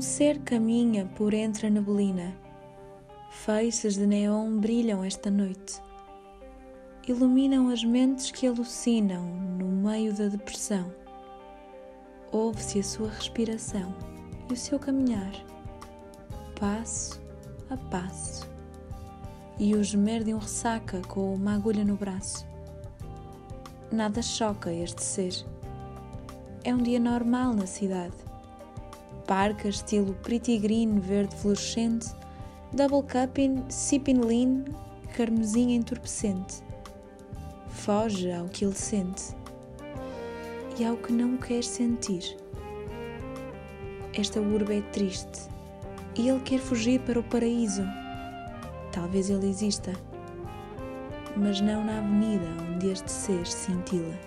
Um ser caminha por entre a neblina. Feixes de neon brilham esta noite. Iluminam as mentes que alucinam no meio da depressão. Ouve-se a sua respiração e o seu caminhar, passo a passo, e o gemer de um ressaca com uma agulha no braço. Nada choca este ser. É um dia normal na cidade. Parca estilo pretty green verde fluorescente, double cupping, sipping lean, carmesim entorpecente. Foge ao que ele sente e ao que não quer sentir. Esta urba é triste e ele quer fugir para o paraíso. Talvez ele exista, mas não na avenida onde este ser cintila.